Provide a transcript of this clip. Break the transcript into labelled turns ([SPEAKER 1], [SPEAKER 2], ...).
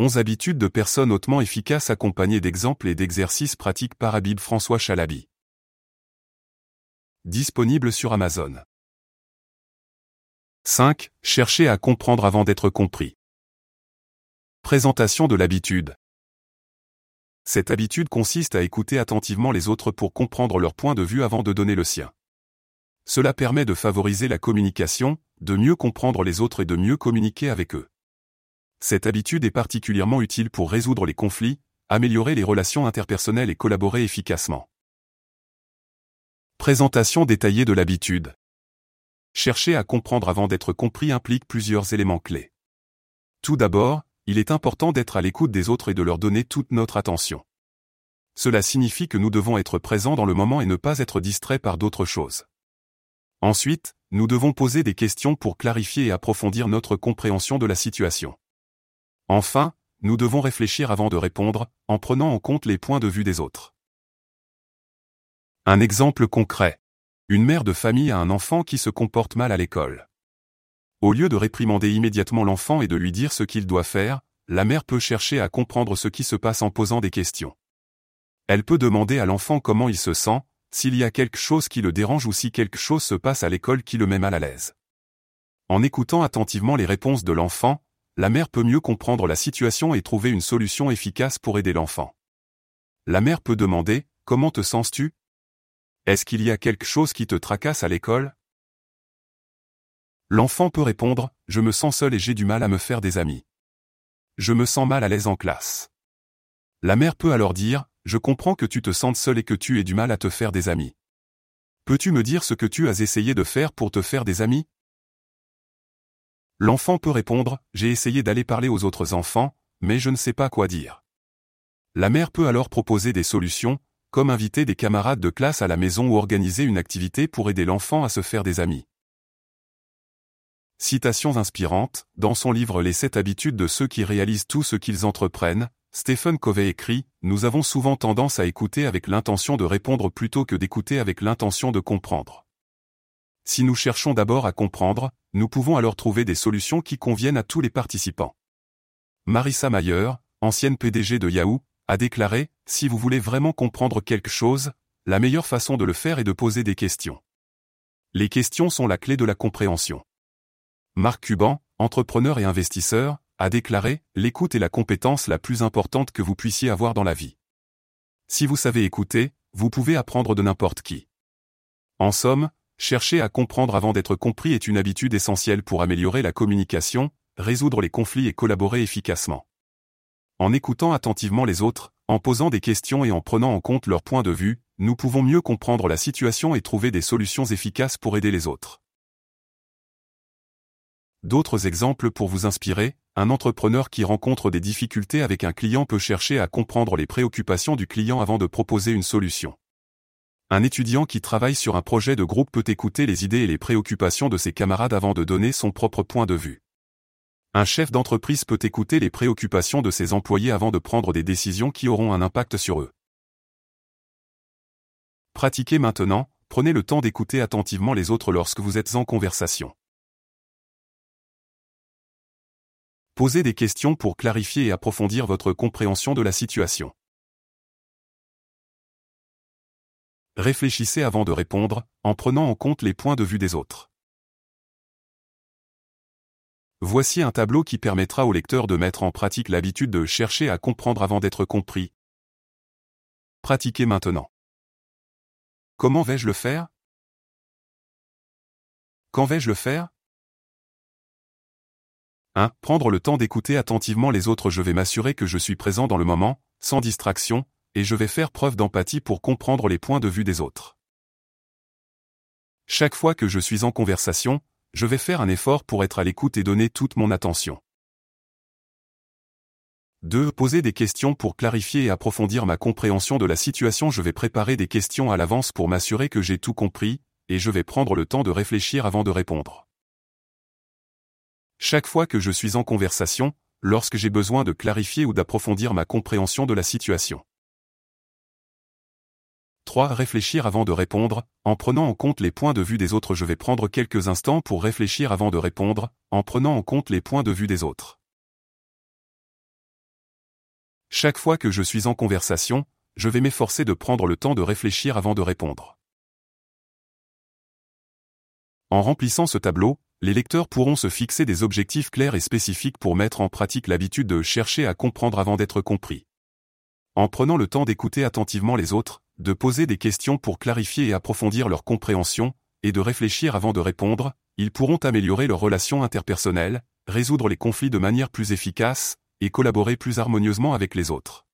[SPEAKER 1] 11 habitudes de personnes hautement efficaces accompagnées d'exemples et d'exercices pratiques par Habib François Chalabi. Disponible sur Amazon. 5. Chercher à comprendre avant d'être compris. Présentation de l'habitude. Cette habitude consiste à écouter attentivement les autres pour comprendre leur point de vue avant de donner le sien. Cela permet de favoriser la communication, de mieux comprendre les autres et de mieux communiquer avec eux. Cette habitude est particulièrement utile pour résoudre les conflits, améliorer les relations interpersonnelles et collaborer efficacement. Présentation détaillée de l'habitude. Chercher à comprendre avant d'être compris implique plusieurs éléments clés. Tout d'abord, il est important d'être à l'écoute des autres et de leur donner toute notre attention. Cela signifie que nous devons être présents dans le moment et ne pas être distraits par d'autres choses. Ensuite, nous devons poser des questions pour clarifier et approfondir notre compréhension de la situation. Enfin, nous devons réfléchir avant de répondre, en prenant en compte les points de vue des autres. Un exemple concret. Une mère de famille a un enfant qui se comporte mal à l'école. Au lieu de réprimander immédiatement l'enfant et de lui dire ce qu'il doit faire, la mère peut chercher à comprendre ce qui se passe en posant des questions. Elle peut demander à l'enfant comment il se sent, s'il y a quelque chose qui le dérange ou si quelque chose se passe à l'école qui le met mal à l'aise. En écoutant attentivement les réponses de l'enfant, la mère peut mieux comprendre la situation et trouver une solution efficace pour aider l'enfant. La mère peut demander, Comment te sens-tu? Est-ce qu'il y a quelque chose qui te tracasse à l'école? L'enfant peut répondre, Je me sens seul et j'ai du mal à me faire des amis. Je me sens mal à l'aise en classe. La mère peut alors dire, Je comprends que tu te sentes seul et que tu aies du mal à te faire des amis. Peux-tu me dire ce que tu as essayé de faire pour te faire des amis? L'enfant peut répondre, j'ai essayé d'aller parler aux autres enfants, mais je ne sais pas quoi dire. La mère peut alors proposer des solutions, comme inviter des camarades de classe à la maison ou organiser une activité pour aider l'enfant à se faire des amis. Citations inspirantes, dans son livre Les sept habitudes de ceux qui réalisent tout ce qu'ils entreprennent, Stephen Covey écrit, Nous avons souvent tendance à écouter avec l'intention de répondre plutôt que d'écouter avec l'intention de comprendre. Si nous cherchons d'abord à comprendre, nous pouvons alors trouver des solutions qui conviennent à tous les participants. Marissa Mayer, ancienne PDG de Yahoo, a déclaré, Si vous voulez vraiment comprendre quelque chose, la meilleure façon de le faire est de poser des questions. Les questions sont la clé de la compréhension. Marc Cuban, entrepreneur et investisseur, a déclaré, L'écoute est la compétence la plus importante que vous puissiez avoir dans la vie. Si vous savez écouter, vous pouvez apprendre de n'importe qui. En somme, Chercher à comprendre avant d'être compris est une habitude essentielle pour améliorer la communication, résoudre les conflits et collaborer efficacement. En écoutant attentivement les autres, en posant des questions et en prenant en compte leur point de vue, nous pouvons mieux comprendre la situation et trouver des solutions efficaces pour aider les autres. D'autres exemples pour vous inspirer, un entrepreneur qui rencontre des difficultés avec un client peut chercher à comprendre les préoccupations du client avant de proposer une solution. Un étudiant qui travaille sur un projet de groupe peut écouter les idées et les préoccupations de ses camarades avant de donner son propre point de vue. Un chef d'entreprise peut écouter les préoccupations de ses employés avant de prendre des décisions qui auront un impact sur eux. Pratiquez maintenant, prenez le temps d'écouter attentivement les autres lorsque vous êtes en conversation. Posez des questions pour clarifier et approfondir votre compréhension de la situation. Réfléchissez avant de répondre, en prenant en compte les points de vue des autres. Voici un tableau qui permettra au lecteur de mettre en pratique l'habitude de chercher à comprendre avant d'être compris. Pratiquez maintenant. Comment vais-je le faire? Quand vais-je le faire? 1. Prendre le temps d'écouter attentivement les autres. Je vais m'assurer que je suis présent dans le moment, sans distraction, et je vais faire preuve d'empathie pour comprendre les points de vue des autres. Chaque fois que je suis en conversation, je vais faire un effort pour être à l'écoute et donner toute mon attention. 2. Poser des questions pour clarifier et approfondir ma compréhension de la situation. Je vais préparer des questions à l'avance pour m'assurer que j'ai tout compris, et je vais prendre le temps de réfléchir avant de répondre. Chaque fois que je suis en conversation, lorsque j'ai besoin de clarifier ou d'approfondir ma compréhension de la situation. 3. Réfléchir avant de répondre, en prenant en compte les points de vue des autres. Je vais prendre quelques instants pour réfléchir avant de répondre, en prenant en compte les points de vue des autres. Chaque fois que je suis en conversation, je vais m'efforcer de prendre le temps de réfléchir avant de répondre. En remplissant ce tableau, les lecteurs pourront se fixer des objectifs clairs et spécifiques pour mettre en pratique l'habitude de chercher à comprendre avant d'être compris. En prenant le temps d'écouter attentivement les autres, de poser des questions pour clarifier et approfondir leur compréhension, et de réfléchir avant de répondre, ils pourront améliorer leurs relations interpersonnelles, résoudre les conflits de manière plus efficace, et collaborer plus harmonieusement avec les autres.